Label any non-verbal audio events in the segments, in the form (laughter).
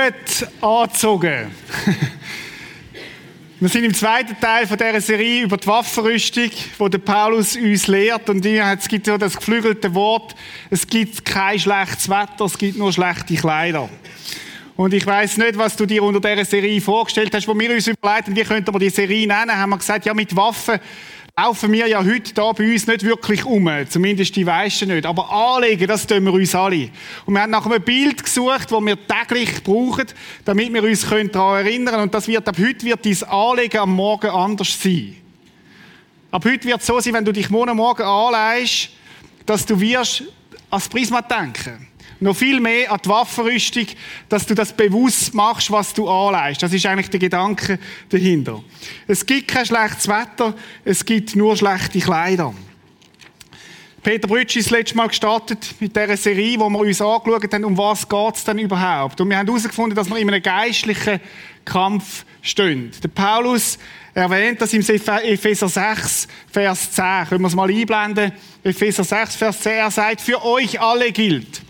Gut angezogen. (laughs) Wir sind im zweiten Teil von dieser Serie über die Waffenrüstung, wo der Paulus uns lehrt. Und es gibt so das geflügelte Wort, es gibt kein schlechtes Wetter, es gibt nur schlechte Kleider. Und ich weiß nicht, was du dir unter dieser Serie vorgestellt hast, wo wir uns überlegen, wie könnte man die Serie nennen, haben wir gesagt, ja, mit Waffen laufen wir ja heute da bei uns nicht wirklich um. Zumindest die Weißen nicht. Aber anlegen, das tun wir uns alle. Und wir haben nach einem Bild gesucht, das wir täglich brauchen, damit wir uns daran erinnern können. Und das wird, ab heute wird dein Anlegen am Morgen anders sein. Ab heute wird es so sein, wenn du dich morgen Morgen anlegst, dass du wirst als Prisma denken noch viel mehr an die Waffenrüstung, dass du das bewusst machst, was du anleist. Das ist eigentlich der Gedanke dahinter. Es gibt kein schlechtes Wetter, es gibt nur schlechte Kleider. Peter Brütsch ist das letzte Mal gestartet mit dieser Serie, wo wir uns angeschaut haben, um was geht es denn überhaupt. Und wir haben herausgefunden, dass wir in einem geistlichen Kampf stehen. Der Paulus erwähnt das im Epheser 6, Vers 10. Können wir es mal einblenden? Epheser 6, Vers 10. Er sagt, für euch alle gilt.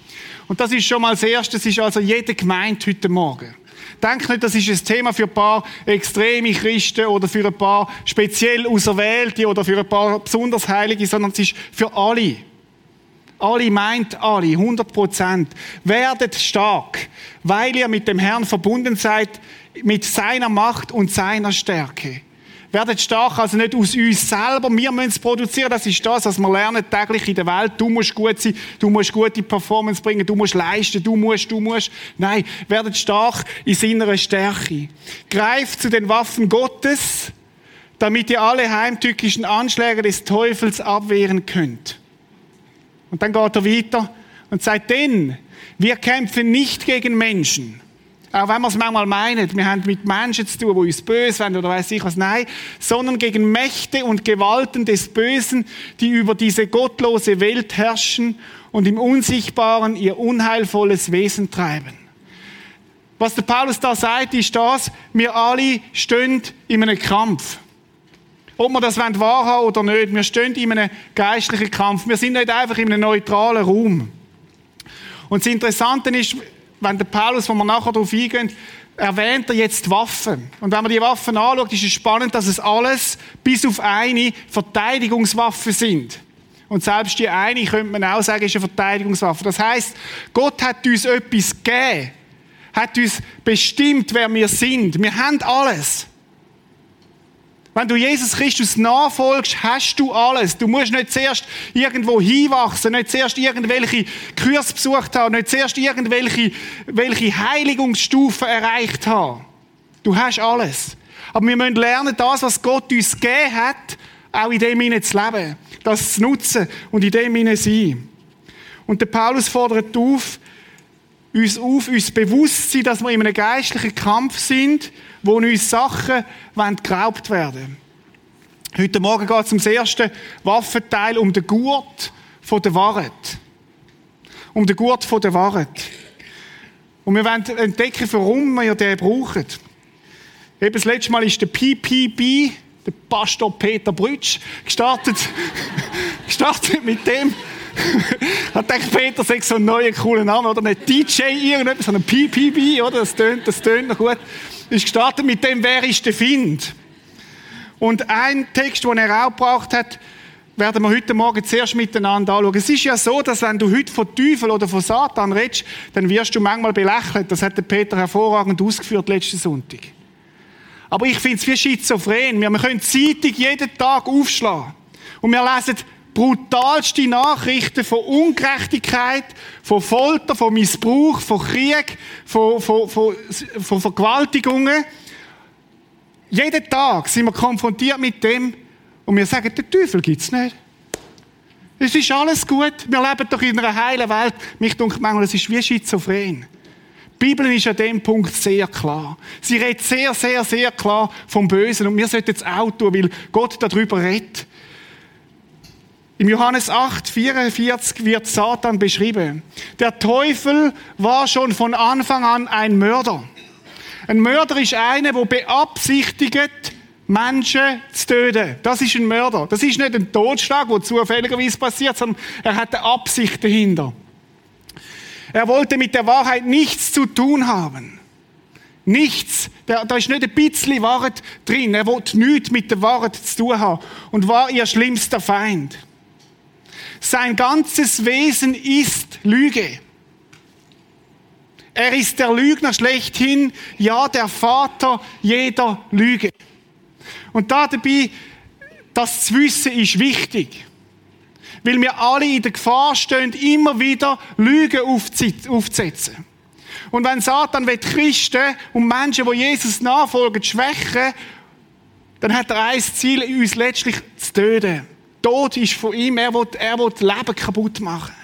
Und das ist schon mal das Erste, das ist also jede Gemeinde heute Morgen. Denk nicht, das ist ein Thema für ein paar extreme Christen oder für ein paar speziell Auserwählte oder für ein paar besonders Heilige, sondern es ist für alle. Alle meint alle, 100 Prozent. Werdet stark, weil ihr mit dem Herrn verbunden seid, mit seiner Macht und seiner Stärke. Werdet stark, also nicht aus uns selber. Wir müssen es produzieren. Das ist das, was wir lernen täglich in der Welt. Du musst gut sein. Du musst gute Performance bringen. Du musst leisten. Du musst, du musst. Nein. Werdet stark in seiner Stärke. Greift zu den Waffen Gottes, damit ihr alle heimtückischen Anschläge des Teufels abwehren könnt. Und dann geht er weiter und sagt, denn wir kämpfen nicht gegen Menschen auch wenn wir es manchmal meinen, wir haben mit Menschen zu tun, die uns böse werden oder weiß ich was, nein, sondern gegen Mächte und Gewalten des Bösen, die über diese gottlose Welt herrschen und im Unsichtbaren ihr unheilvolles Wesen treiben. Was der Paulus da sagt, ist das, wir alle stehen in einem Kampf. Ob wir das wahrhaben oder nicht, wir stehen in einem geistlichen Kampf. Wir sind nicht einfach in einem neutralen Raum. Und das Interessante ist, wenn der Paulus, wo wir nachher darauf eingehen, erwähnt er jetzt Waffen. Und wenn man die Waffen anschaut, ist es spannend, dass es alles bis auf eine Verteidigungswaffe sind. Und selbst die eine könnte man auch sagen, ist eine Verteidigungswaffe. Das heißt, Gott hat uns etwas gegeben, hat uns bestimmt, wer wir sind. Wir haben alles. Wenn du Jesus Christus nachfolgst, hast du alles. Du musst nicht zuerst irgendwo hinwachsen, nicht zuerst irgendwelche Kurs besucht haben, nicht zuerst irgendwelche welche Heiligungsstufen erreicht haben. Du hast alles. Aber wir müssen lernen, das, was Gott uns gegeben hat, auch in dem hinein zu leben. Das zu nutzen und in dem hinein sein. Und der Paulus fordert auf, uns auf, uns bewusst zu sein, dass wir in einem geistlichen Kampf sind, wo uns Sachen geraubt werden Heute Morgen geht es um das erste Waffenteil, um den Gurt der Wahrheit. Um den Gurt der Wahrheit. Und wir wollen entdecken, warum wir den brauchen. Eben das letzte Mal ist der PPB, der Pastor Peter Brütsch, gestartet, (laughs) gestartet mit dem, (laughs) ich dachte, Peter sagt so einen neuen, coolen Namen, oder? Nicht DJ irgendetwas, sondern PPB, oder? Das tönt, das tönt noch gut. Ist gestartet mit dem, wer ist der Find? Und ein Text, den er auch gebraucht hat, werden wir heute Morgen zuerst miteinander anschauen. Es ist ja so, dass wenn du heute von Teufel oder von Satan redest, dann wirst du manchmal belächelt. Das hat der Peter hervorragend ausgeführt letzten Sonntag. Aber ich finde es wie schizophren. Wir können die Zeitung jeden Tag aufschlagen. Und wir lesen brutalste Nachrichten von Ungerechtigkeit, von Folter, von Missbrauch, von Krieg, von, von, von, von Vergewaltigungen. Jeden Tag sind wir konfrontiert mit dem und wir sagen, der Teufel gibt es nicht. Es ist alles gut. Wir leben doch in einer heilen Welt. Mich denkt manchmal, es ist wie schizophren. Die Bibel ist an dem Punkt sehr klar. Sie redet sehr, sehr, sehr klar vom Bösen und wir sollten es auch tun, weil Gott darüber redet. Im Johannes 8, 44 wird Satan beschrieben. Der Teufel war schon von Anfang an ein Mörder. Ein Mörder ist einer, der beabsichtigt, Menschen zu töten. Das ist ein Mörder. Das ist nicht ein Totschlag, der zufälligerweise passiert, sondern er hat eine Absicht dahinter. Er wollte mit der Wahrheit nichts zu tun haben. Nichts. Da, da ist nicht ein bisschen Wahrheit drin. Er wollte nichts mit der Wahrheit zu tun haben und war ihr schlimmster Feind. Sein ganzes Wesen ist Lüge. Er ist der Lügner schlechthin, ja, der Vater jeder Lüge. Und da dabei, das zu wissen, ist wichtig. Weil wir alle in der Gefahr stehen, immer wieder Lügen aufzusetzen. Und wenn Satan will Christen und Menschen, die Jesus nachfolgen, schwächen, dann hat er ein Ziel, uns letztlich zu töten. Tod ist von ihm, er will, er will Leben kaputt machen.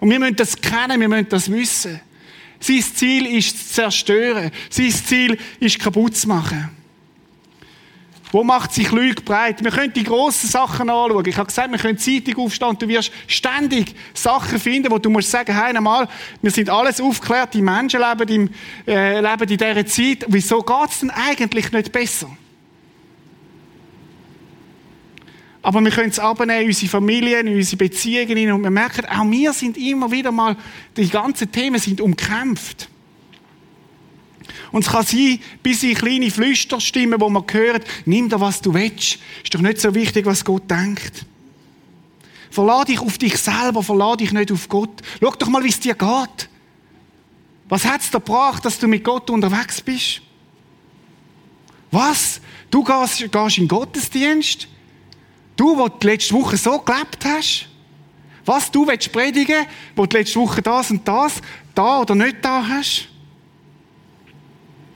Und wir müssen das kennen, wir müssen das wissen. Sein Ziel ist zu zerstören. Sein Ziel ist kaputt zu machen. Wo macht sich Lüge breit? Wir können die grossen Sachen anschauen. Ich habe gesagt, wir können Zeitung aufstehen du wirst ständig Sachen finden, wo du musst sagen, hey, einmal, wir sind alles aufgeklärte Menschen, leben, im, äh, leben in dieser Zeit. Wieso geht es denn eigentlich nicht besser? Aber wir können es abnehmen, unsere Familien, unsere Beziehungen, und wir merken, auch wir sind immer wieder mal, die ganzen Themen sind umkämpft. Und es kann sein, bis in kleine Flüsterstimmen, wo man hört, nimm da, was du willst. Ist doch nicht so wichtig, was Gott denkt. Verlade dich auf dich selber, verlade dich nicht auf Gott. Schau doch mal, wie es dir geht. Was hat es dir gebracht, dass du mit Gott unterwegs bist? Was? Du gehst, gehst in den Gottesdienst? Du, wo du letzte Woche so gelebt hast? Was du willst predigen, wo du letzte Woche das und das, da oder nicht da hast?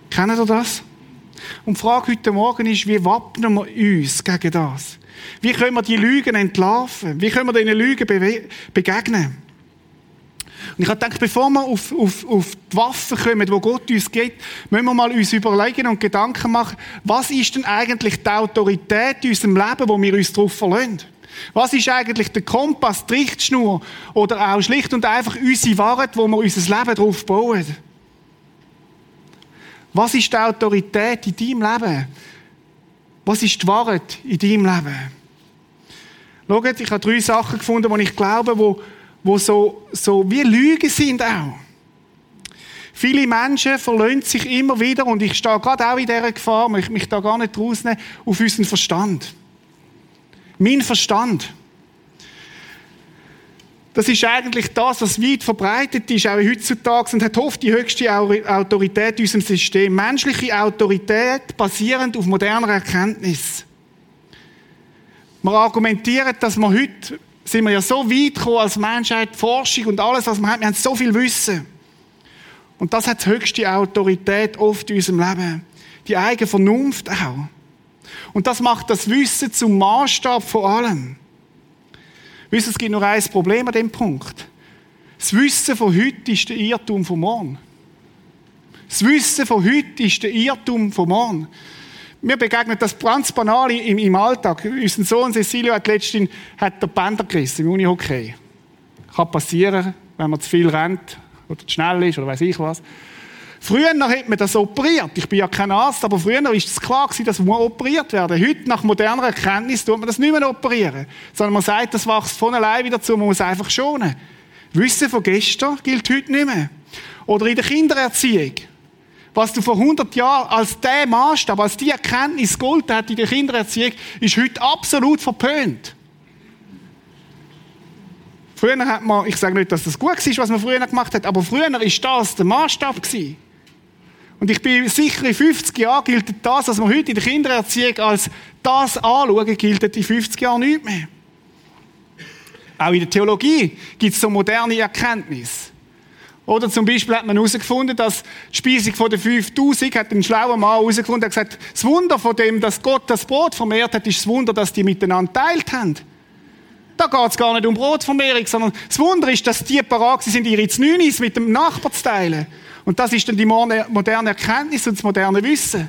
Kennen Sie das? Und die Frage heute Morgen ist, wie wappnen wir uns gegen das? Wie können wir die Lügen entlarven? Wie können wir diesen Lügen begegnen? Und ich habe gedacht, bevor wir auf, auf, auf die Waffen kommen, wo Gott uns gibt, müssen wir mal uns überlegen und Gedanken machen, was ist denn eigentlich die Autorität in unserem Leben, wo wir uns darauf verlassen? Was ist eigentlich der Kompass, die Richtschnur oder auch schlicht und einfach unsere Wahrheit, wo wir unser Leben darauf bauen? Was ist die Autorität in deinem Leben? Was ist die Wahrheit in deinem Leben? Schaut, ich habe drei Sachen gefunden, die ich glaube, wo wo so, so wie Lügen sind auch. Viele Menschen verlöhnen sich immer wieder, und ich stehe gerade auch in dieser Gefahr, möchte mich da gar nicht rausnehmen, auf unseren Verstand. Mein Verstand. Das ist eigentlich das, was weit verbreitet ist, auch heutzutage, und hat oft die höchste Autorität in unserem System. Menschliche Autorität basierend auf moderner Erkenntnis. Man argumentiert, dass man heute sind wir ja so weit gekommen als Menschheit, Forschung und alles, was wir haben. Wir haben so viel Wissen. Und das hat die höchste Autorität oft in unserem Leben. Die eigene Vernunft auch. Und das macht das Wissen zum Maßstab von allem. Wissen, es gibt nur ein Problem an dem Punkt. Das Wissen von heute ist der Irrtum von morgen. Das Wissen von heute ist der Irrtum von morgen. Mir begegnet das ganz banal im, im Alltag. Unser Sohn Cecilio hat letztens hat der Bänder gerissen im Unihockey. Kann passieren, wenn man zu viel rennt oder zu schnell ist oder weiß ich was. Früher hat man das operiert. Ich bin ja kein Arzt, aber früher war es klar, dass man operiert werden Heute, nach moderner Erkenntnis, tut man das nicht mehr operieren. Sondern man sagt, das wächst von allein wieder zu, man muss einfach schonen. Wissen von gestern gilt heute nicht mehr. Oder in der Kindererziehung was du vor 100 Jahren als der Maßstab, als die Erkenntnis gegolten hat in der Kindererziehung, ist heute absolut verpönt. Früher hat man, ich sage nicht, dass das gut war, was man früher gemacht hat, aber früher ist das der Maßstab. Und ich bin sicher, in 50 Jahren gilt das, was man heute in der Kindererziehung als das anschauen, gilt in 50 Jahren nicht mehr. Auch in der Theologie gibt es so moderne Erkenntnisse. Oder zum Beispiel hat man herausgefunden, dass die Speisung von den 5000 hat ein schlauer Mann herausgefunden, hat gesagt, das Wunder von dem, dass Gott das Brot vermehrt hat, ist das Wunder, dass die miteinander teilt haben. Da geht es gar nicht um Brotvermehrung, sondern das Wunder ist, dass die parat sind, ihre Znünis mit dem Nachbar zu teilen. Und das ist dann die moderne Erkenntnis und das moderne Wissen.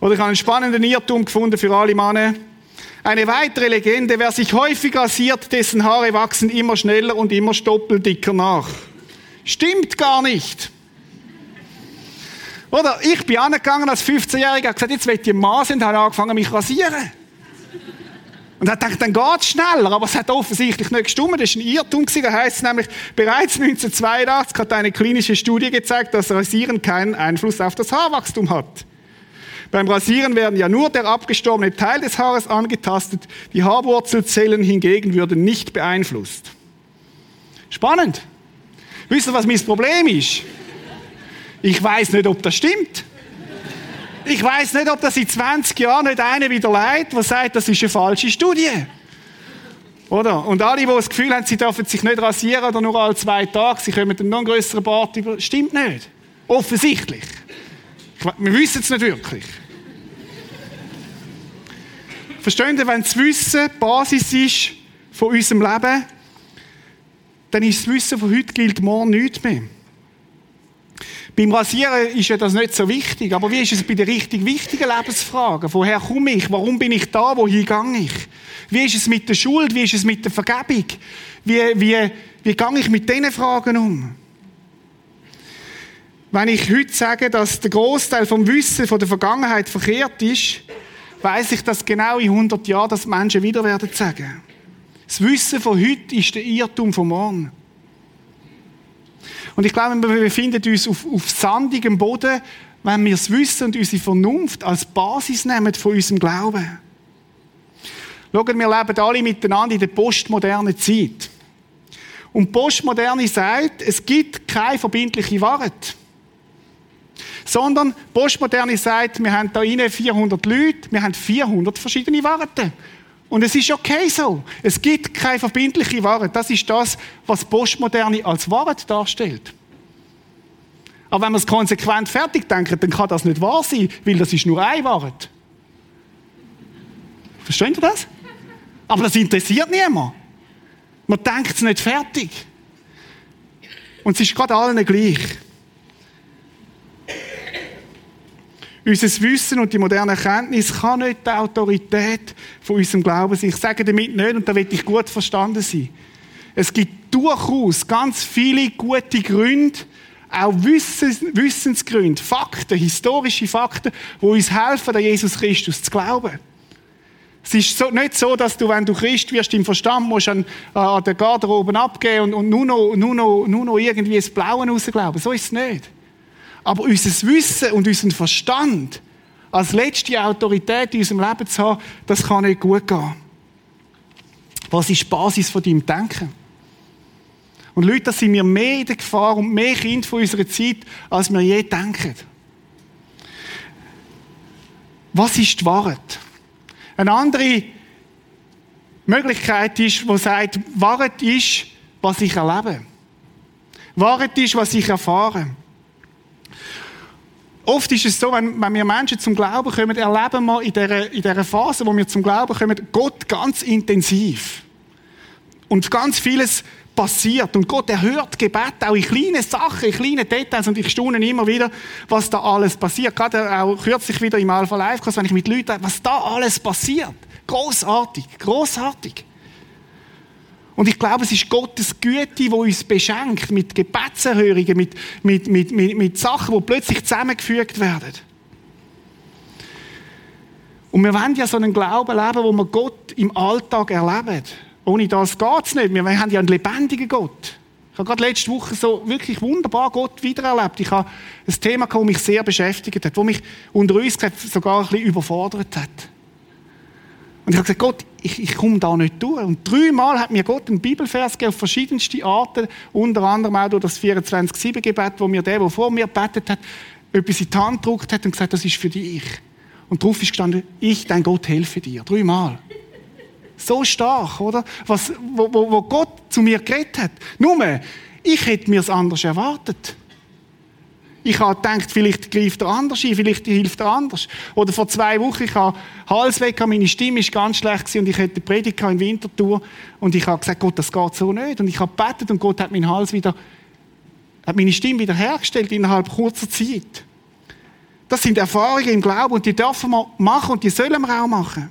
Oder ich habe einen spannenden Irrtum gefunden für alle Männer. Eine weitere Legende, wer sich häufig rasiert, dessen Haare wachsen immer schneller und immer stoppeldicker nach. Stimmt gar nicht. Oder ich bin angegangen als 15-Jähriger, habe gesagt, jetzt will ich Mann sein, habe angefangen mich rasieren. Und er denkt, dann geht's schneller, aber es hat offensichtlich nicht gestimmt. Das war ein Irrtum. Da heißt es nämlich, bereits 1982 hat eine klinische Studie gezeigt, dass Rasieren keinen Einfluss auf das Haarwachstum hat. Beim Rasieren werden ja nur der abgestorbene Teil des Haares angetastet. Die Haarwurzelzellen hingegen würden nicht beeinflusst. Spannend. Wisst ihr, was mein Problem ist? Ich weiß nicht, ob das stimmt. Ich weiß nicht, ob das in 20 Jahren nicht einer wieder leid, der sagt, das ist eine falsche Studie. Oder? Und alle, die das Gefühl haben, sie dürfen sich nicht rasieren oder nur alle zwei Tage, sie kommen dann noch einen größeren Bart über, stimmt nicht. Offensichtlich. Wir wissen es nicht wirklich. Verstehen Sie, wenn das Wissen die Basis ist von unserem Leben, dann ist das Wissen von heute gilt morgen nichts mehr. Beim Rasieren ist ja das nicht so wichtig, aber wie ist es bei den richtig wichtigen Lebensfragen? Woher komme ich? Warum bin ich da? Wohin gehe ich? Wie ist es mit der Schuld? Wie ist es mit der Vergebung? Wie, wie, wie gehe ich mit diesen Fragen um? Wenn ich heute sage, dass der Großteil vom Wissen von der Vergangenheit verkehrt ist, weiß ich, dass genau in 100 Jahren das Menschen wieder werden sagen. Das Wissen von heute ist der Irrtum von morgen. Und ich glaube, wir befinden uns auf, auf sandigem Boden, wenn wir das Wissen und unsere Vernunft als Basis nehmen von unserem Glauben. Schaut, wir leben alle miteinander in der postmodernen Zeit. Und Postmoderne sagt, es gibt keine verbindliche Wahrheit. Sondern Postmoderne sagt, wir haben da innen 400 Leute, wir haben 400 verschiedene Wahrheiten. Und es ist okay so. Es gibt keine verbindliche Wahrheit. Das ist das, was Postmoderne als Wahrheit darstellt. Aber wenn wir es konsequent fertig denken, dann kann das nicht wahr sein, weil das ist nur eine Wahrheit. Versteht ihr das? Aber das interessiert niemand. Man denkt es nicht fertig. Und es ist gerade allen gleich. Unser Wissen und die moderne Erkenntnis kann nicht die Autorität von unserem Glauben sein. Ich sage damit nicht, und da will ich gut verstanden sein. Es gibt durchaus ganz viele gute Gründe, auch Wissens, Wissensgründe, Fakten, historische Fakten, die uns helfen, an Jesus Christus zu glauben. Es ist so, nicht so, dass du, wenn du Christ wirst, im Verstand musst an, an der Garderobe abgeben und, und nur, noch, nur, noch, nur noch irgendwie das Blaue rausglauben. So ist es nicht. Aber unser Wissen und unseren Verstand als letzte Autorität in unserem Leben zu haben, das kann nicht gut gehen. Was ist die Basis von deinem Denken? Und Leute, das sind wir mehr in der Gefahr und mehr Kind von unserer Zeit, als wir je denken. Was ist die Wahrheit? Eine andere Möglichkeit ist, wo sagt, Wahrheit ist, was ich erlebe. Wahrheit ist, was ich erfahre. Oft ist es so, wenn, wenn wir Menschen zum Glauben kommen, erleben wir in dieser, in dieser Phase, wo wir zum Glauben kommen, Gott ganz intensiv. Und ganz vieles passiert. Und Gott erhört Gebet auch in kleinen Sachen, in kleinen Details. Und ich staune immer wieder, was da alles passiert. Gerade auch kürzlich wieder im Alpha Live Kurs, wenn ich mit Leuten, was da alles passiert. Großartig, großartig. Und ich glaube, es ist Gottes Güte, die uns beschenkt mit Gebetserhörungen, mit, mit, mit, mit, mit Sachen, die plötzlich zusammengefügt werden. Und wir wollen ja so einen Glauben leben, wo wir Gott im Alltag erleben. Ohne das geht es nicht. Wir haben ja einen lebendigen Gott. Ich habe gerade letzte Woche so wirklich wunderbar Gott wiedererlebt. Ich habe ein Thema, das mich sehr beschäftigt hat, das mich unter uns sogar ein bisschen überfordert hat. Und ich habe gesagt, Gott, ich, ich komme da nicht durch. Und dreimal hat mir Gott einen Bibelvers gegeben auf verschiedenste Arten, unter anderem auch durch das 24-7-Gebet, wo mir der, der vor mir betet hat, etwas in die Hand gedruckt hat und gesagt, das ist für dich. Und drauf ist gestanden, ich, dein Gott, helfe dir. Dreimal. So stark, oder? Was, wo, wo, wo Gott zu mir geredet hat. Nur, ich hätte mir es anders erwartet. Ich habe gedacht, vielleicht greift er anders ein, vielleicht hilft er anders. Oder vor zwei Wochen, ich habe Hals weg, meine Stimme ist ganz schlecht und ich hatte Predigt in Winterthur und ich habe gesagt, Gott, das geht so nicht. Und ich habe gebetet und Gott hat meinen Hals wieder, hat meine Stimme wieder hergestellt innerhalb kurzer Zeit. Das sind Erfahrungen im Glauben und die dürfen wir machen und die sollen wir auch machen.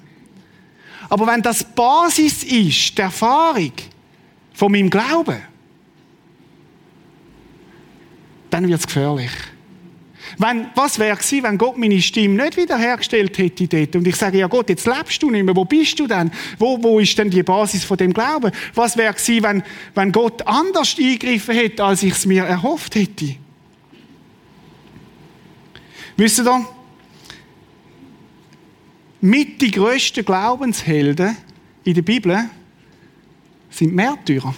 Aber wenn das Basis ist, der Erfahrung von meinem Glauben, dann wird es gefährlich. Wenn, was wäre gewesen, wenn Gott meine Stimme nicht wiederhergestellt hätte dort? Und ich sage, ja Gott, jetzt lebst du nicht mehr. Wo bist du denn? Wo, wo ist denn die Basis von dem Glauben? Was wäre gewesen, wenn, wenn Gott anders eingegriffen hätte, als ich es mir erhofft hätte? Wisst ihr, mit die grössten Glaubenshelden in der Bibel sind Märtyrer.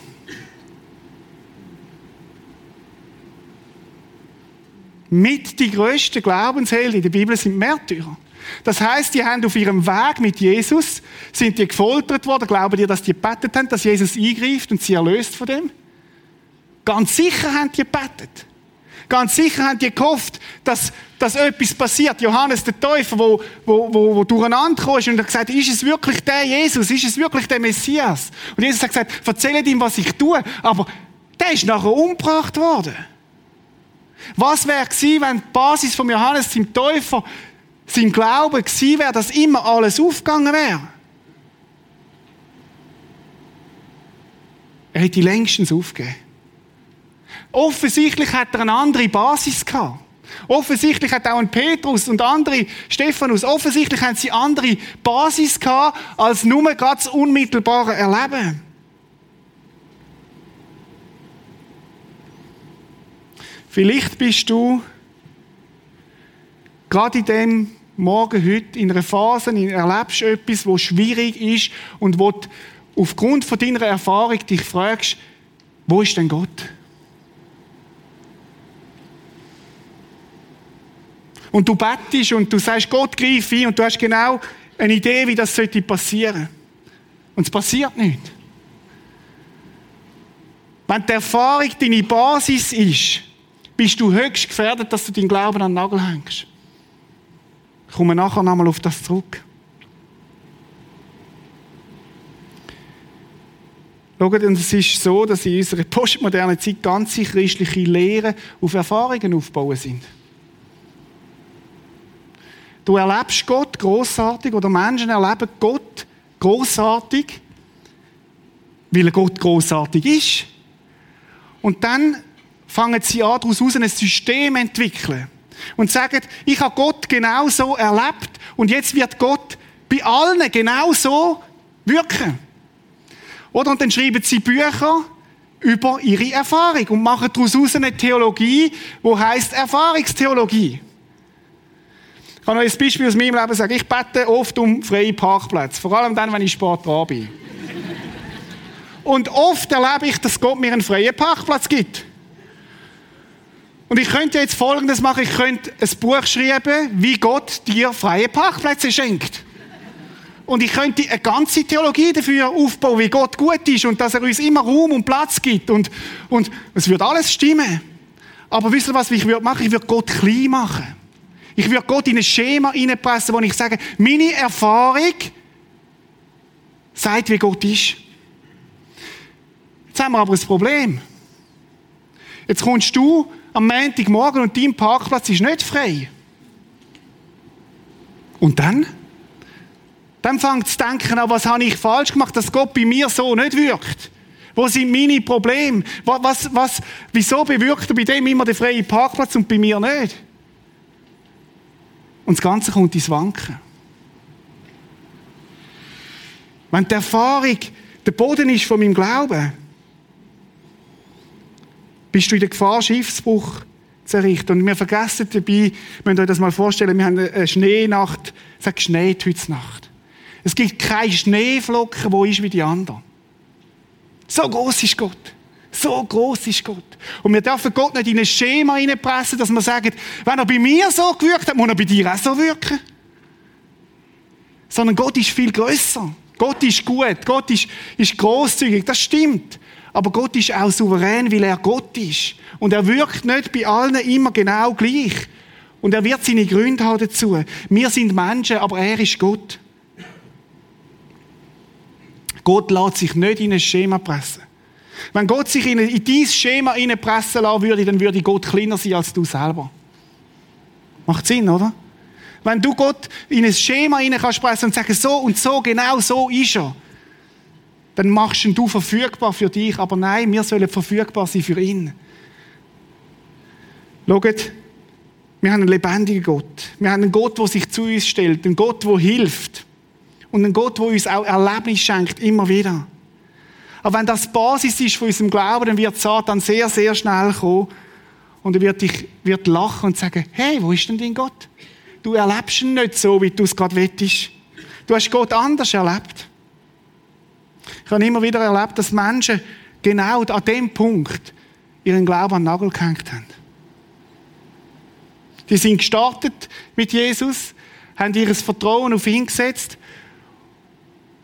Mit die grössten Glaubenshelden in der Bibel sind Märtyrer. Das heißt, die haben auf ihrem Weg mit Jesus, sind die gefoltert worden. Glauben die, dass die gebetet haben, dass Jesus eingreift und sie erlöst von dem? Ganz sicher haben die gebetet. Ganz sicher haben die gehofft, dass, dass etwas passiert. Johannes der Täufer, wo, wo, wo, wo durcheinander kam und hat gesagt, ist es wirklich der Jesus? Ist es wirklich der Messias? Und Jesus hat gesagt, erzählt ihm, was ich tue. Aber der ist nachher umgebracht worden. Was wäre gewesen, wenn die Basis von Johannes dem Täufer sein Glaube gewesen wäre, dass immer alles aufgegangen wäre? Er hätte längstens aufgegeben. Offensichtlich hat er eine andere Basis gehabt. Offensichtlich hat auch ein Petrus und andere, Stephanus, offensichtlich haben sie andere Basis gehabt, als nur ganz unmittelbare Erleben. Vielleicht bist du gerade in dem Morgen heute in einer Phase, in erlebst etwas, wo schwierig ist und wo du aufgrund von deiner Erfahrung dich fragst, wo ist denn Gott? Und du bettest und du sagst, Gott greif ein und du hast genau eine Idee, wie das sollte passieren. Und es passiert nicht. Wenn die Erfahrung deine Basis ist, bist du höchst gefährdet, dass du deinen Glauben an den Nagel hängst. Ich komme nachher nochmal auf das zurück. Schaut, und es ist so, dass in unserer postmodernen Zeit ganze christliche Lehren auf Erfahrungen aufbauen sind. Du erlebst Gott großartig oder Menschen erleben Gott großartig, weil Gott großartig ist. Und dann fangen sie an, daraus ein System zu entwickeln. Und sagen, ich habe Gott genau so erlebt und jetzt wird Gott bei allen genau so wirken. Oder? Und dann schreiben sie Bücher über ihre Erfahrung und machen daraus eine Theologie, wo heißt Erfahrungstheologie. Ich kann euch ein Beispiel aus meinem Leben sagen. Ich bete oft um freie Parkplätze. Vor allem dann, wenn ich spät dran bin. Und oft erlebe ich, dass Gott mir einen freien Parkplatz gibt. Und ich könnte jetzt Folgendes machen. Ich könnte ein Buch schreiben, wie Gott dir freie Parkplätze schenkt. Und ich könnte eine ganze Theologie dafür aufbauen, wie Gott gut ist und dass er uns immer Raum und Platz gibt. Und, und es würde alles stimmen. Aber wisst ihr was, ich würde machen? Ich würde Gott klein machen. Ich würde Gott in ein Schema reinpressen, wo ich sage, meine Erfahrung sagt, wie Gott ist. Jetzt haben wir aber ein Problem. Jetzt kommst du am Montagmorgen und dein Parkplatz ist nicht frei. Und dann? Dann fängt zu denken an, was habe ich falsch gemacht, dass Gott bei mir so nicht wirkt. Wo sind meine Probleme? Was, was, wieso bewirkt er bei dem immer den freien Parkplatz und bei mir nicht? Und das Ganze kommt ins Wanken. Wenn die Erfahrung der Boden ist von meinem Glauben, bist du in der Gefahr, Schiffsbruch zu errichten. Und wir vergessen dabei, wenn ihr euch das mal vorstellen, wir haben eine Schneenacht, es hat geschneit heute Nacht. Es gibt keine Schneeflocken, wo ist wie die anderen. So groß ist Gott. So groß ist Gott. Und wir dürfen Gott nicht in ein Schema hineinpressen, dass wir sagen, wenn er bei mir so gewirkt hat, muss er bei dir auch so wirken. Sondern Gott ist viel größer. Gott ist gut. Gott ist, ist großzügig. Das stimmt. Aber Gott ist auch souverän, weil er Gott ist. Und er wirkt nicht bei allen immer genau gleich. Und er wird seine Gründe haben dazu. Wir sind Menschen, aber er ist Gott. Gott lässt sich nicht in ein Schema pressen. Wenn Gott sich in, in dein Schema pressen lassen würde, dann würde Gott kleiner sein als du selber. Macht Sinn, oder? Wenn du Gott in ein Schema rein kannst pressen und sagen, so und so, genau so ist er, dann machst ihn du verfügbar für dich. Aber nein, wir sollen verfügbar sein für ihn. Schaut, Wir haben einen lebendigen Gott. Wir haben einen Gott, der sich zu uns stellt. Einen Gott, der hilft. Und einen Gott, der uns auch Erlebnis schenkt, immer wieder. Aber wenn das Basis ist von unserem Glauben, dann wird Satan sehr, sehr schnell kommen und er wird dich wird lachen und sagen, hey, wo ist denn dein Gott? Du erlebst ihn nicht so, wie du es gerade wettest. Du hast Gott anders erlebt. Ich habe immer wieder erlebt, dass Menschen genau an dem Punkt ihren Glauben an den Nagel gehängt haben. Die sind gestartet mit Jesus, haben ihr Vertrauen auf ihn gesetzt.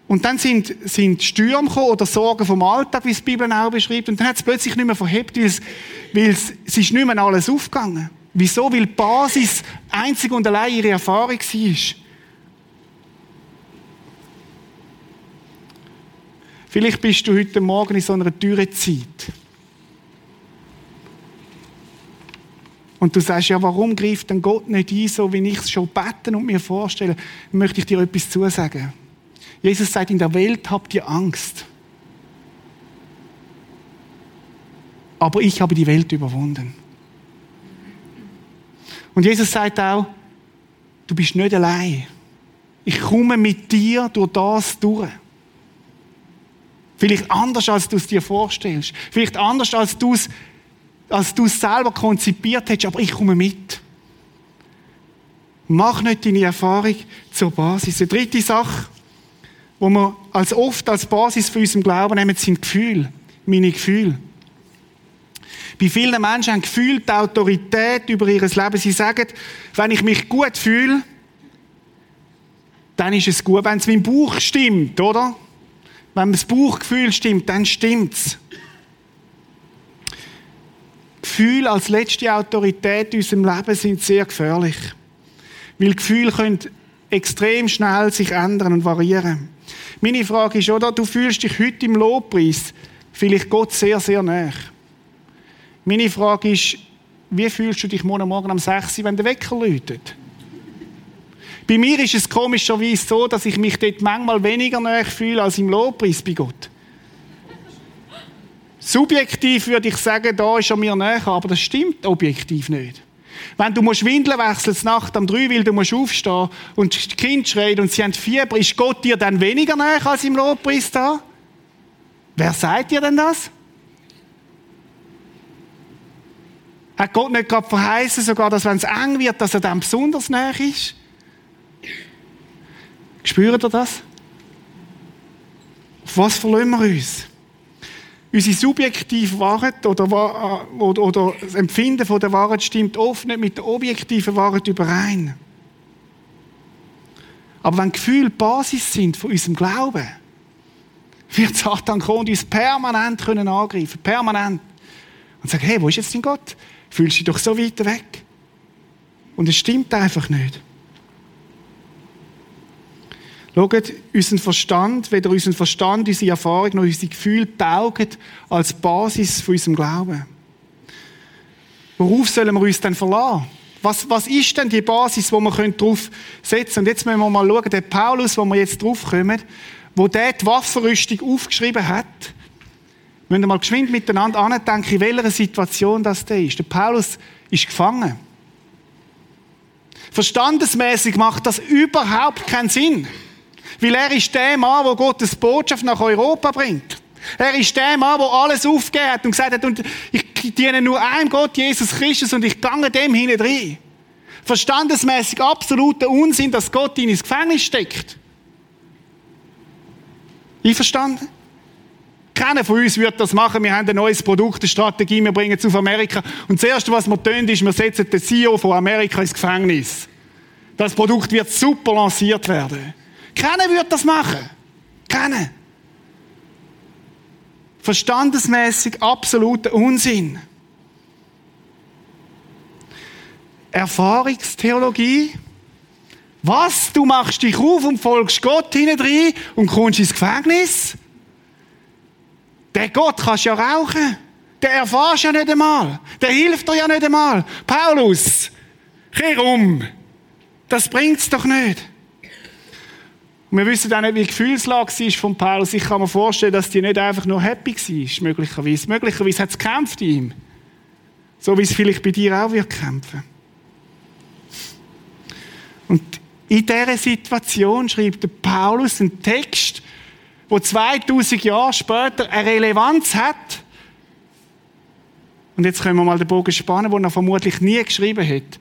Und dann sind, sind Stürme gekommen oder Sorgen vom Alltag, wie es die Bibel auch beschreibt. Und dann hat es plötzlich nicht mehr verhebt, weil es, weil es, es ist nicht mehr alles aufgegangen. Wieso? Weil die Basis einzig und allein ihre Erfahrung war. Vielleicht bist du heute Morgen in so einer Dürrezeit. Und du sagst, ja, warum greift denn Gott nicht ein, so wie ich es schon beten und mir vorstelle? Dann möchte ich dir etwas zusagen. Jesus sagt, in der Welt habt ihr Angst. Aber ich habe die Welt überwunden. Und Jesus sagt auch, du bist nicht allein. Ich komme mit dir durch das durch. Vielleicht anders, als du es dir vorstellst. Vielleicht anders, als du es, als du es selber konzipiert hättest, aber ich komme mit. Mach nicht deine Erfahrung zur Basis. Die dritte Sache, wo wir als oft als Basis für unseren Glauben nehmen, sind Gefühle. Meine Gefühle. Bei vielen Menschen haben Gefühle die Autorität über ihr Leben. Sie sagen, wenn ich mich gut fühle, dann ist es gut. Wenn es meinem Bauch stimmt, oder? Wenn das Bauchgefühl stimmt, dann stimmt's. Gefühle als letzte Autorität in unserem Leben sind sehr gefährlich. Weil Gefühle können extrem schnell sich ändern und variieren. Meine Frage ist, oder? Du fühlst dich heute im Lobpreis vielleicht Gott sehr, sehr nah. Meine Frage ist, wie fühlst du dich morgen Morgen um 6 Uhr, wenn der Wecker läutet? Bei mir ist es komischerweise so, dass ich mich dort manchmal weniger näher fühle als im Lobpreis bei Gott. Subjektiv würde ich sagen, da ist er mir näher, aber das stimmt objektiv nicht. Wenn du musst Windeln wechseln, Nacht um drei, weil du musst aufstehen und das Kind schreit und sie haben Fieber, ist Gott dir dann weniger näher als im Lobpreis da? Wer sagt dir denn das? Hat Gott nicht gerade verheißen, sogar, dass wenn es eng wird, dass er dann besonders näher ist? Spürt ihr das? Auf was verlassen wir uns? Unsere subjektive Wahrheit oder, äh, oder, oder, das Empfinden von der Wahrheit stimmt oft nicht mit der objektiven Wahrheit überein. Aber wenn Gefühle Basis sind von unserem Glauben, wird Satan kommen und uns permanent können angreifen permanent. Und sagen, hey, wo ist jetzt dein Gott? Fühlst du dich doch so weit weg? Und es stimmt einfach nicht. Schaut, unseren Verstand, weder unseren Verstand, unsere Erfahrung noch unsere Gefühle taugen als Basis für unserem Glauben. Worauf sollen wir uns denn verlassen? Was, was ist denn die Basis, wo wir darauf setzen können? Und jetzt müssen wir mal schauen, der Paulus, wo wir jetzt drauf kommen, wo der die Waffenrüstung aufgeschrieben hat, müssen wir mal geschwind miteinander andenken, in welcher Situation das der ist. Der Paulus ist gefangen. Verstandesmäßig macht das überhaupt keinen Sinn. Weil er ist der Mann, der Gottes Botschaft nach Europa bringt. Er ist der Mann, der alles aufgegeben hat und gesagt hat, und ich diene nur einem Gott, Jesus Christus, und ich gange dem hinein rein. Verstandesmäßig absoluter Unsinn, dass Gott ihn ins Gefängnis steckt. Einverstanden? Keiner von uns wird das machen. Wir haben ein neues Produkt, eine Strategie, wir bringen es auf Amerika. Und das Erste, was wir tun, ist, wir setzen den CEO von Amerika ins Gefängnis. Das Produkt wird super lanciert werden. Keiner wird das machen. Keiner. Verstandesmäßig absoluter Unsinn. Erfahrungstheologie. Was? Du machst dich auf und folgst Gott hinein und kommst ins Gefängnis? Der Gott kannst ja rauchen. Der erfährst ja nicht einmal. Der hilft dir ja nicht einmal. Paulus, kehr um. Das bringt's doch nicht. Und wir wissen auch nicht, wie die Gefühlslage war von Paulus. Ich kann mir vorstellen, dass die nicht einfach nur happy war, möglicherweise. Möglicherweise hat es gekämpft in ihm. So wie es vielleicht bei dir auch wird kämpfen. In dieser Situation schreibt der Paulus einen Text, wo 2000 Jahre später eine Relevanz hat. Und jetzt können wir mal den Bogen spannen, wo er vermutlich nie geschrieben hätte,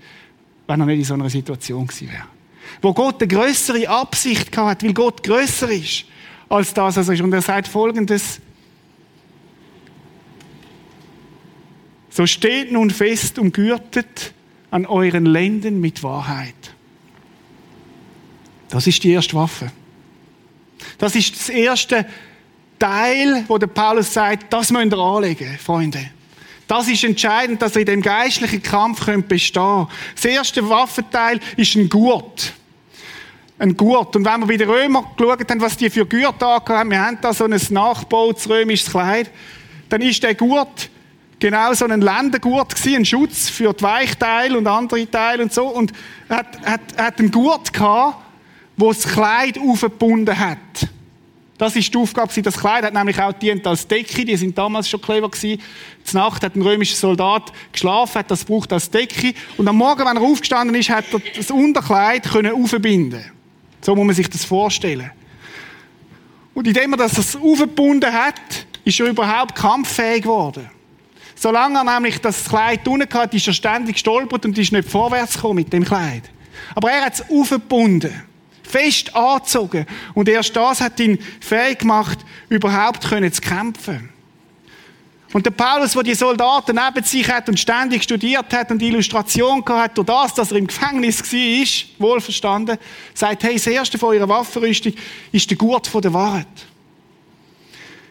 wenn er nicht in so einer Situation gewesen wäre. Wo Gott eine größere Absicht hat, weil Gott größer ist als das, was er ist. Und er sagt folgendes, So steht nun fest und gürtet an euren Lenden mit Wahrheit. Das ist die erste Waffe. Das ist das erste Teil, wo der Paulus sagt, das müsst ihr anlegen, Freunde. Das ist entscheidend, dass ihr in dem geistlichen Kampf könnt bestehen Das erste Waffenteil ist ein Gurt. Ein Gurt. Und wenn wir bei den Römern geschaut haben, was die für Gürtel haben, wir haben da so ein nachgebautes römisches Kleid, dann ist der Gurt genau so ein Lendengurt gewesen, ein Schutz für die Weichteile und andere Teile und so. Und hat, hat, hat einen Gurt gehabt, wo das Kleid aufgebunden hat. Das ist die Aufgabe Das Kleid hat nämlich auch dient als Decke. Die sind damals schon clever gewesen. Zur Nacht hat ein römischer Soldat geschlafen, hat das braucht als Decke. Und am Morgen, wenn er aufgestanden ist, hat er das Unterkleid können aufbinden. So muss man sich das vorstellen. Und indem er das aufgebunden hat, ist er überhaupt kampffähig geworden. Solange er nämlich das Kleid unten hatte, ist er ständig gestolpert und ist nicht vorwärts gekommen mit dem Kleid. Aber er hat es aufgebunden, fest angezogen. Und erst das hat ihn fähig gemacht, überhaupt zu kämpfen. Und der Paulus, der die Soldaten neben sich hat und ständig studiert hat und Illustration gehabt hat, durch das, dass er im Gefängnis war, wohlverstanden, sagt, hey, das erste von eurer Waffenrüstung ist der Gurt von der Wahrheit.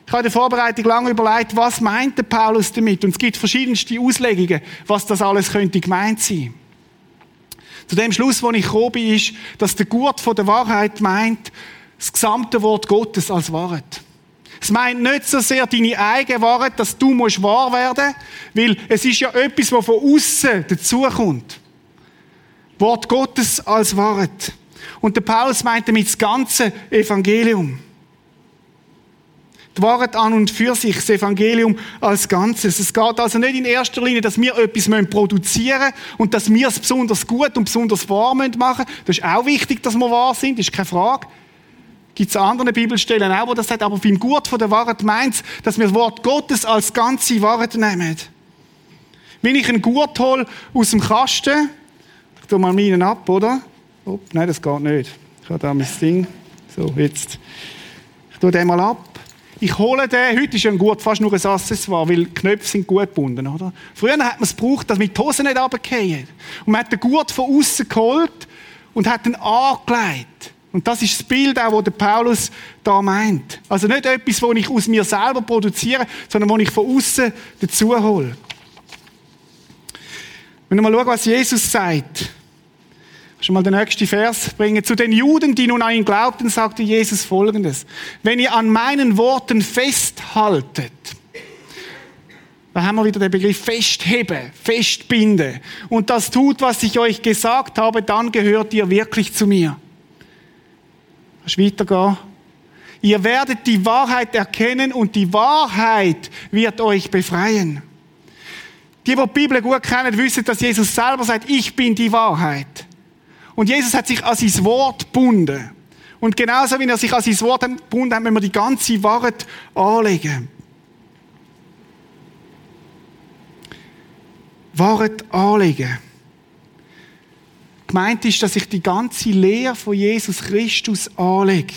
Ich habe in der Vorbereitung lange überlegt, was meint der Paulus damit? Und es gibt verschiedenste Auslegungen, was das alles könnte gemeint sein. Zu dem Schluss, wo ich gekommen bin, ist, dass der Gurt von der Wahrheit meint, das gesamte Wort Gottes als Wahrheit. Es meint nicht so sehr deine eigene Wahrheit, dass du musst wahr werden, weil es ist ja etwas, was von außen dazukommt. Wort Gottes als Wahrheit. Und der Paulus meint damit das ganze Evangelium die Wahrheit an und für sich, das Evangelium als Ganzes. Es geht also nicht in erster Linie, dass wir etwas produzieren müssen und dass wir es besonders gut und besonders wahr machen müssen. Das ist auch wichtig, dass wir wahr sind, ist keine Frage. Gibt es andere Bibelstellen auch, wo das sagt, aber beim Gut von der Wahrheit meint es, dass wir das Wort Gottes als ganze Wahrheit nehmen. Wenn ich einen Gurt hole aus dem Kasten, ich tue mal meinen ab, oder? Oh, nein, das geht nicht. Ich habe da mein Ding. So, jetzt. Ich tue den mal ab. Ich hole den, heute ist ein gut, fast nur ein Accessoire, weil Knöpfe sind gut gebunden, oder? Früher hat man es gebraucht, dass die Hosen nicht runterfallen. Und man hat den Gurt von außen geholt und hat ihn angelegt. Und das ist das Bild auch, das Paulus da meint. Also nicht etwas, das ich aus mir selber produziere, sondern das ich von außen dazu hole. Wenn wir mal schauen, was Jesus sagt. Schon mal den nächsten Vers bringen. Zu den Juden, die nun an ihn glaubten, sagte Jesus Folgendes. Wenn ihr an meinen Worten festhaltet, da haben wir wieder den Begriff festheben, festbinden. Und das tut, was ich euch gesagt habe, dann gehört ihr wirklich zu mir. Kannst weitergehen? Ihr werdet die Wahrheit erkennen und die Wahrheit wird euch befreien. Die, die die Bibel gut kennen, wissen, dass Jesus selber sagt, ich bin die Wahrheit. Und Jesus hat sich an sein Wort gebunden. Und genauso wie er sich an sein Wort gebunden hat, wenn wir die ganze Wahrheit anlegen. Wahrheit anlegen. Gemeint ist, dass ich die ganze Lehre von Jesus Christus anlege.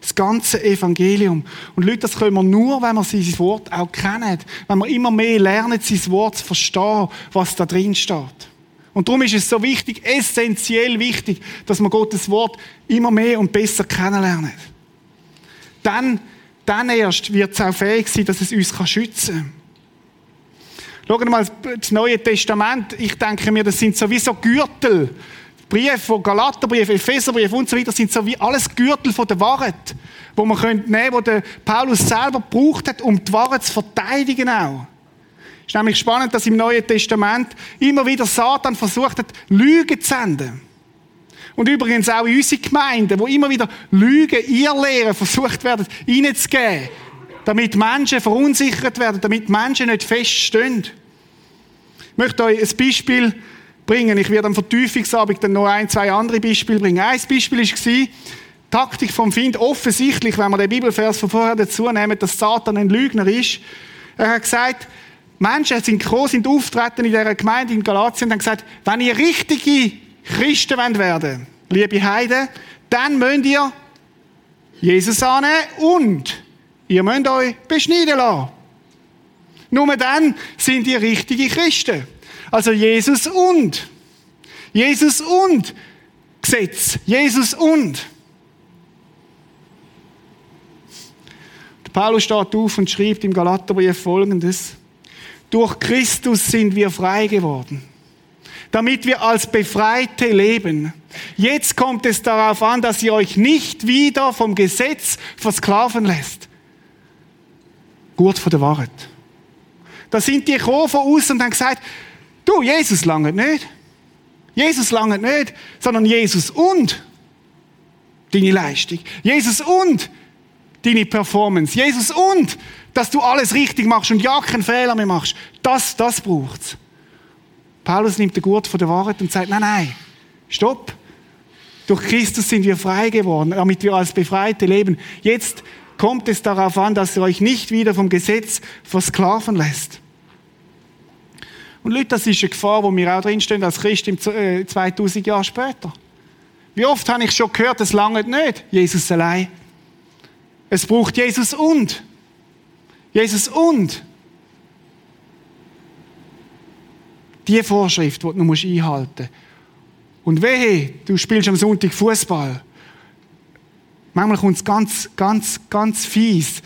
Das ganze Evangelium. Und Leute, das können wir nur, wenn wir sein Wort auch kennen. Wenn wir immer mehr lernen, sein Wort zu verstehen, was da drin steht. Und darum ist es so wichtig, essentiell wichtig, dass wir Gottes Wort immer mehr und besser kennenlernen. Dann, dann erst wird es auch fähig sein, dass es uns schützen kann. Schauen wir mal das Neue Testament. Ich denke mir, das sind sowieso Gürtel. Briefe von Galaterbrief, Epheserbrief und so weiter sind so wie alles Gürtel von der Wahrheit, wo man könnte nehmen, wo der Paulus selber gebraucht hat, um die Wahrheit zu verteidigen auch. Es ist nämlich spannend, dass im Neuen Testament immer wieder Satan versucht hat, Lügen zu senden. Und übrigens auch in unsere Gemeinden, wo immer wieder Lügen, ihr Lehren versucht werden, reinzugeben, damit Menschen verunsichert werden, damit Menschen nicht feststehen. Ich möchte euch ein Beispiel bringen. Ich werde am Vertiefungsabend dann noch ein, zwei andere Beispiele bringen. Ein Beispiel war, Taktik vom Find, offensichtlich, wenn wir den Bibelvers von vorher dazu nehmen, dass Satan ein Lügner ist. Er hat gesagt, Menschen sind groß sind auftreten in dieser Gemeinde in Galatien und haben gesagt, wenn ihr richtige Christen werden wollt, liebe Heiden, dann müsst ihr Jesus annehmen und ihr müsst euch beschneiden lassen. Nur dann sind ihr richtige Christen. Also Jesus und. Jesus und Gesetz. Jesus und. Der Paulus steht auf und schreibt im Galaterbrief folgendes. Durch Christus sind wir frei geworden, damit wir als Befreite leben. Jetzt kommt es darauf an, dass ihr euch nicht wieder vom Gesetz versklaven lässt. Gut von der Wahrheit. Da sind die gekommen von außen und haben gesagt, du, Jesus lange nicht. Jesus lange nicht, sondern Jesus und deine Leistung. Jesus und deine Performance. Jesus und dass du alles richtig machst und ja keinen Fehler mehr machst. Das, das braucht's. Paulus nimmt den Gurt von der Wahrheit und sagt, nein, nein, stopp. Durch Christus sind wir frei geworden, damit wir als Befreite leben. Jetzt kommt es darauf an, dass ihr euch nicht wieder vom Gesetz versklaven lässt. Und Leute, das ist eine Gefahr, wo wir auch drinstehen als Christ im 2000 äh, Jahre später. Wie oft habe ich schon gehört, es lange nicht, Jesus allein. Es braucht Jesus und. Jesus und. Die Vorschrift, die du einhalten musst. Und wehe, du spielst am Sonntag Fußball. Manchmal kommt es ganz, ganz, ganz fies.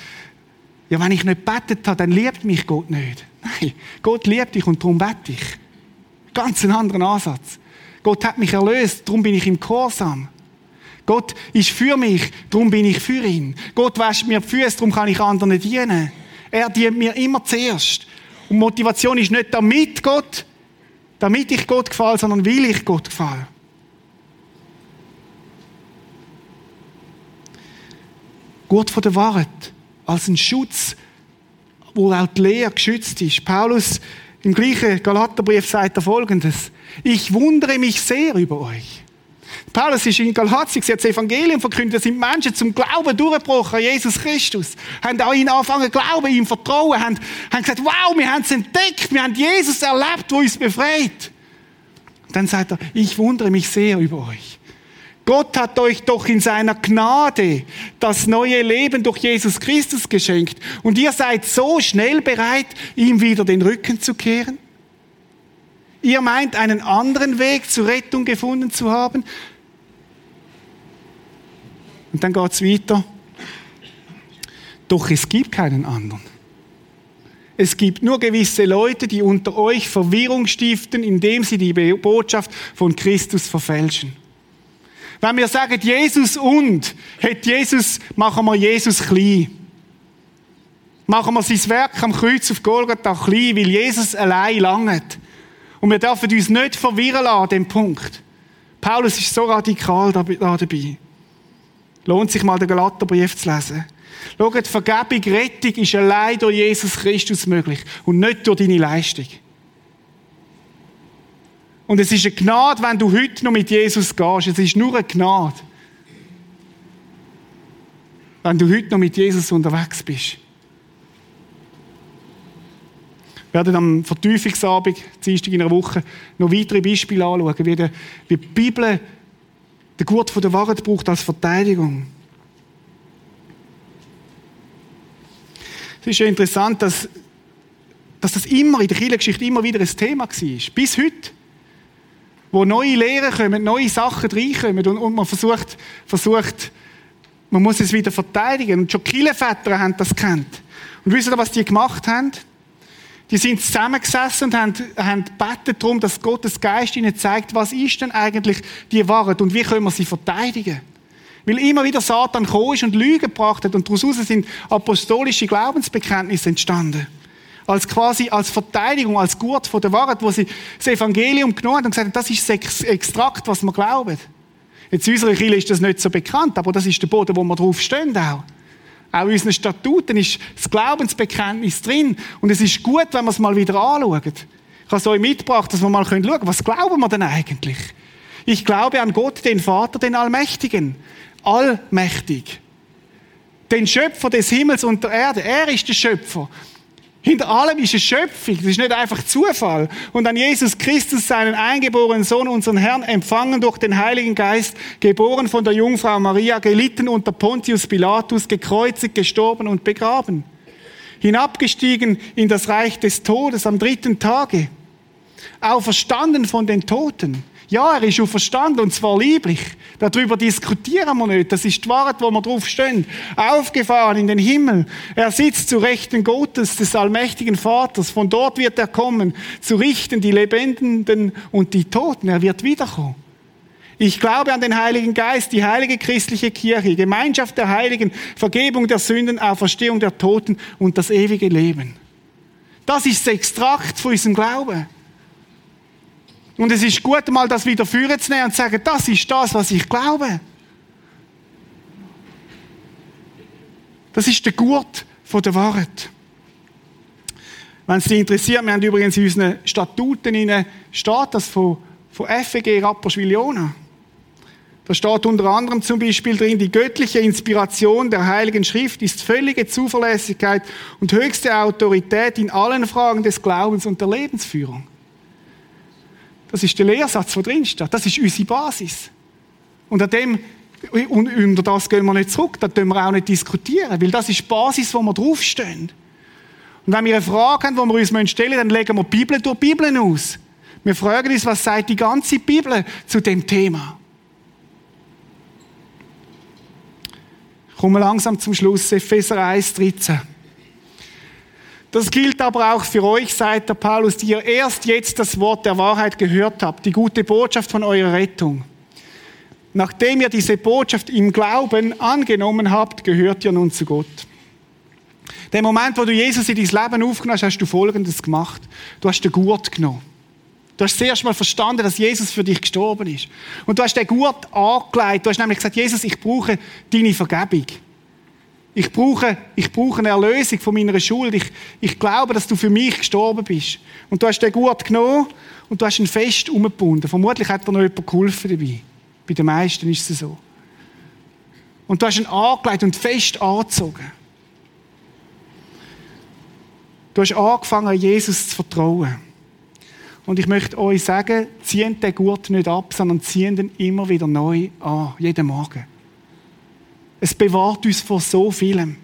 Ja, wenn ich nicht bettet habe, dann liebt mich Gott nicht. Nein, Gott liebt dich und darum bete ich. Ganz einen anderen Ansatz. Gott hat mich erlöst, darum bin ich im Chorsam. Gott ist für mich, darum bin ich für ihn. Gott wäscht mir die Füße, darum kann ich anderen dienen. Er dient mir immer zuerst. Und Motivation ist nicht damit Gott, damit ich Gott gefalle, sondern will ich Gott gefalle. Gott von der Wahrheit als ein Schutz wo auch die Lehre geschützt ist. Paulus im gleichen Galaterbrief sagt er folgendes. Ich wundere mich sehr über euch. Paulus ist in Galatien, sie hat das Evangelium verkündet, sind Menschen zum Glauben durchgebrochen an Jesus Christus. Haben auch ihn angefangen glauben, ihm vertrauen, haben, haben gesagt, wow, wir haben es entdeckt, wir haben Jesus erlebt, der uns befreit. Dann sagt er, ich wundere mich sehr über euch. Gott hat euch doch in seiner Gnade das neue Leben durch Jesus Christus geschenkt. Und ihr seid so schnell bereit, ihm wieder den Rücken zu kehren? Ihr meint, einen anderen Weg zur Rettung gefunden zu haben? Und dann geht es weiter. Doch es gibt keinen anderen. Es gibt nur gewisse Leute, die unter euch Verwirrung stiften, indem sie die Botschaft von Christus verfälschen. Wenn wir sagen, Jesus und, hat Jesus, machen wir Jesus klein. Machen wir sein Werk am Kreuz auf Golgatha klein, weil Jesus allein langt. Und wir dürfen uns nicht verwirren lassen an dem Punkt. Paulus ist so radikal dabei. Lohnt sich mal den Galaterbrief zu lesen. Schaut, Vergebung, Rettung ist allein durch Jesus Christus möglich und nicht durch deine Leistung. Und es ist eine Gnade, wenn du heute noch mit Jesus gehst. Es ist nur eine Gnade. Wenn du heute noch mit Jesus unterwegs bist. Wir werden am Vertiefungsabend, Dienstag in einer Woche, noch weitere Beispiele anschauen, wie, die, wie die Bibel den Gurt von der Wahrheit braucht als Verteidigung. Es ist ja interessant, dass, dass das immer in der Kirchengeschichte immer wieder ein Thema war. Bis heute wo neue Lehren kommen, neue Sachen reinkommen und, und man versucht, versucht, man muss es wieder verteidigen. Und schon Kirchenväter haben das kennt. Und wisst ihr, was die gemacht haben? Die sind zusammengesessen und haben, haben gebetet darum, dass Gottes Geist ihnen zeigt, was ist denn eigentlich die Wahrheit und wie können wir sie verteidigen. Weil immer wieder Satan gekommen ist und Lügen gebracht hat und daraus sind apostolische Glaubensbekenntnisse entstanden als quasi als Verteidigung, als Gurt von der Wahrheit, wo sie das Evangelium genommen haben und gesagt haben, das ist das Extrakt, was wir glauben. Jetzt in unserer Kirche ist das nicht so bekannt, aber das ist der Boden, wo wir drauf stehen auch. Auch in unseren Statuten ist das Glaubensbekenntnis drin. Und es ist gut, wenn wir es mal wieder anschauen. Ich habe es euch mitgebracht, dass wir mal schauen können, was glauben wir denn eigentlich? Ich glaube an Gott, den Vater, den Allmächtigen. Allmächtig. Den Schöpfer des Himmels und der Erde. Er ist der Schöpfer. Hinter allem ist eine Schöpfung. Das ist nicht einfach Zufall. Und an Jesus Christus, seinen eingeborenen Sohn, unseren Herrn, empfangen durch den Heiligen Geist, geboren von der Jungfrau Maria, gelitten unter Pontius Pilatus, gekreuzigt, gestorben und begraben. Hinabgestiegen in das Reich des Todes am dritten Tage. Auferstanden von den Toten ja, er ist auferstanden und zwar lieblich. Darüber diskutieren wir nicht. Das ist die Wahrheit, wo wir drauf stehen. Aufgefahren in den Himmel. Er sitzt zu Rechten Gottes, des allmächtigen Vaters. Von dort wird er kommen, zu richten die Lebenden und die Toten. Er wird wiederkommen. Ich glaube an den Heiligen Geist, die heilige christliche Kirche, Gemeinschaft der Heiligen, Vergebung der Sünden, Auferstehung der Toten und das ewige Leben. Das ist das Extrakt von unserem Glauben. Und es ist gut, mal das wieder führen zu nehmen und zu sagen, das ist das, was ich glaube. Das ist der Gurt der Wahrheit. Wenn es dich interessiert, wir haben übrigens in unseren Statuten in steht das von, von FEG Rapperswil-Jona. Da steht unter anderem zum Beispiel drin, die göttliche Inspiration der Heiligen Schrift ist völlige Zuverlässigkeit und höchste Autorität in allen Fragen des Glaubens und der Lebensführung. Das ist der Lehrsatz, der drin steht. Das ist unsere Basis. Und an dem, und unter das gehen wir nicht zurück, da können wir auch nicht diskutieren, weil das ist die Basis, wo wir draufstehen. Und wenn wir eine Frage haben, die wir uns stellen müssen, dann legen wir die Bibel durch die Bibel aus. Wir fragen uns, was sagt die ganze Bibel zu dem Thema? Ich komme langsam zum Schluss, Epheser 1, 13. Das gilt aber auch für euch, sagt der Paulus, die ihr erst jetzt das Wort der Wahrheit gehört habt, die gute Botschaft von eurer Rettung. Nachdem ihr diese Botschaft im Glauben angenommen habt, gehört ihr nun zu Gott. Der Moment, wo du Jesus in dein Leben aufgenommen hast, hast du Folgendes gemacht. Du hast den Gurt genommen. Du hast zuerst mal verstanden, dass Jesus für dich gestorben ist. Und du hast den Gurt angelegt. Du hast nämlich gesagt, Jesus, ich brauche deine Vergebung. Ich brauche, ich brauche eine Erlösung von meiner Schuld. Ich, ich glaube, dass du für mich gestorben bist. Und du hast den Gurt genommen und du hast ihn fest umgebunden. Vermutlich hat dir noch jemand geholfen dabei. Bei den meisten ist es so. Und du hast ihn angelegt und fest angezogen. Du hast angefangen, Jesus zu vertrauen. Und ich möchte euch sagen, zieht den Gurt nicht ab, sondern zieht ihn immer wieder neu an, jeden Morgen. Es bewahrt uns vor so vielem.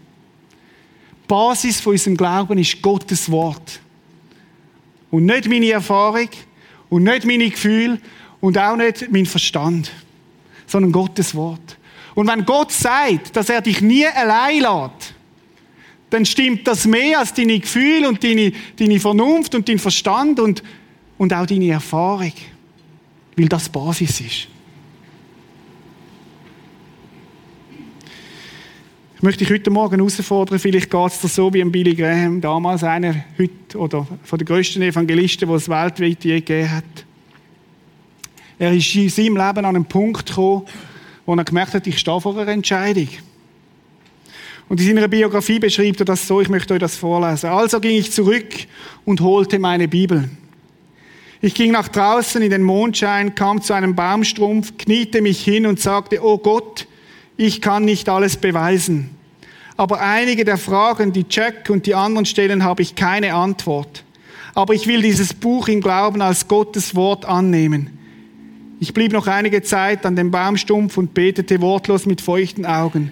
Die Basis von unserem Glauben ist Gottes Wort. Und nicht meine Erfahrung und nicht meine Gefühle und auch nicht mein Verstand, sondern Gottes Wort. Und wenn Gott sagt, dass er dich nie allein lässt, dann stimmt das mehr als deine Gefühle und deine, deine Vernunft und dein Verstand und, und auch deine Erfahrung, weil das Basis ist. Möchte dich heute Morgen herausfordern, vielleicht geht es dir so wie Billy Graham, damals einer heute, oder von den grössten Evangelisten, die es weltweit je gegeben hat. Er ist in seinem Leben an einen Punkt gekommen, wo er gemerkt hat, ich stehe vor einer Entscheidung. Und in seiner Biografie beschreibt er das so, ich möchte euch das vorlesen. Also ging ich zurück und holte meine Bibel. Ich ging nach draußen in den Mondschein, kam zu einem Baumstrumpf, kniete mich hin und sagte, oh Gott, ich kann nicht alles beweisen. Aber einige der Fragen, die Jack und die anderen stellen, habe ich keine Antwort. Aber ich will dieses Buch im Glauben als Gottes Wort annehmen. Ich blieb noch einige Zeit an dem Baumstumpf und betete wortlos mit feuchten Augen.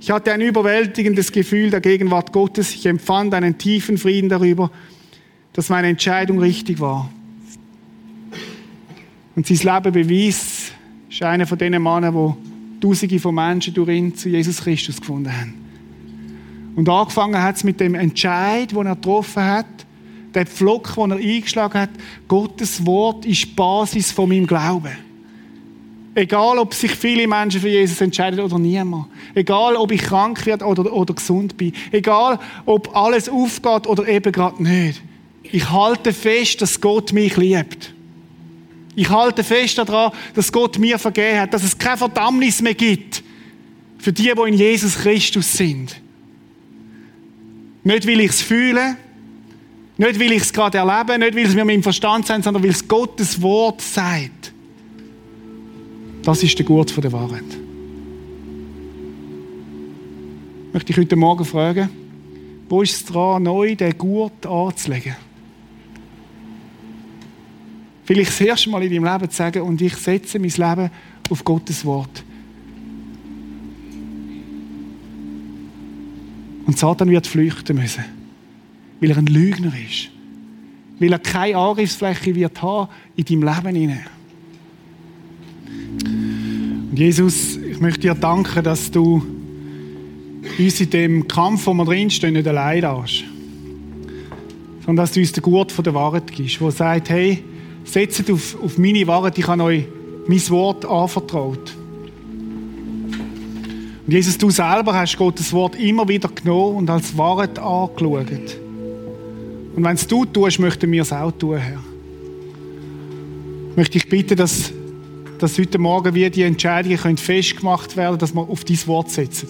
Ich hatte ein überwältigendes Gefühl der Gegenwart Gottes. Ich empfand einen tiefen Frieden darüber, dass meine Entscheidung richtig war. Und sein Leben bewies, ist einer von den Männern, wo Tausende von Menschen durch ihn zu Jesus Christus gefunden haben. Und angefangen hat es mit dem Entscheid, den er getroffen hat, der Pflock, den er eingeschlagen hat. Gottes Wort ist die Basis von meinem Glauben. Egal, ob sich viele Menschen für Jesus entscheiden oder niemand. Egal, ob ich krank werde oder, oder gesund bin. Egal, ob alles aufgeht oder eben gerade nicht. Ich halte fest, dass Gott mich liebt. Ich halte fest daran, dass Gott mir vergeben hat, dass es keine Verdammnis mehr gibt für die, die in Jesus Christus sind. Nicht, weil ich es fühle, Nicht, weil ich es gerade erlebe, nicht, weil es mir mein Verstand sagt, sondern weil es Gottes Wort sagt. Das ist der Gurt der Wahrheit. Möchte ich heute Morgen fragen, wo ist es dran, neu den Gurt anzulegen? Vielleicht das erste Mal in deinem Leben zu sagen, und ich setze mein Leben auf Gottes Wort. Und Satan wird flüchten müssen, weil er ein Lügner ist. Weil er keine Angriffsfläche wird haben in deinem Leben hinein. Und Jesus, ich möchte dir danken, dass du uns in dem Kampf, wo wir drinstehen, nicht allein hast. Sondern dass du uns den Gurt der Wahrheit gibst, der sagt, hey, setzt auf, auf meine Wahrheit, ich habe euch mein Wort anvertraut. Und Jesus, du selber hast Gottes Wort immer wieder genommen und als Wahrheit angeschaut. Und wenn es du tust, möchten wir es auch tun, Herr. Ich möchte dich bitten, dass, dass heute Morgen wie die Entscheidungen festgemacht werden können, dass wir auf dein Wort setzen.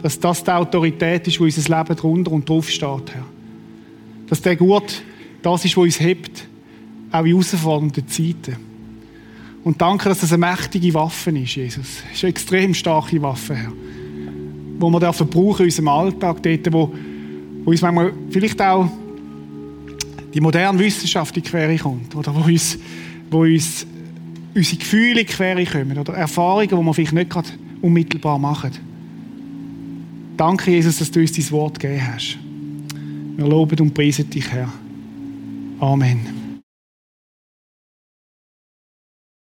Dass das die Autorität ist, wo unser Leben drunter und drauf steht, Herr. Dass der Gurt das ist, was uns hebt, auch in herausfordernden Zeiten. Und danke, dass das eine mächtige Waffe ist, Jesus. Es ist eine extrem starke Waffe, Herr. Wo wir dürfen brauchen in unserem Alltag, dort, wo, wo uns manchmal vielleicht auch die moderne Wissenschaft in die Quere kommt. Oder wo uns, wo uns unsere Gefühle in die Quere kommen. Oder Erfahrungen, die wir vielleicht nicht gerade unmittelbar machen. Danke, Jesus, dass du uns dein Wort gegeben hast. Wir loben und preisen dich, Herr. Amen.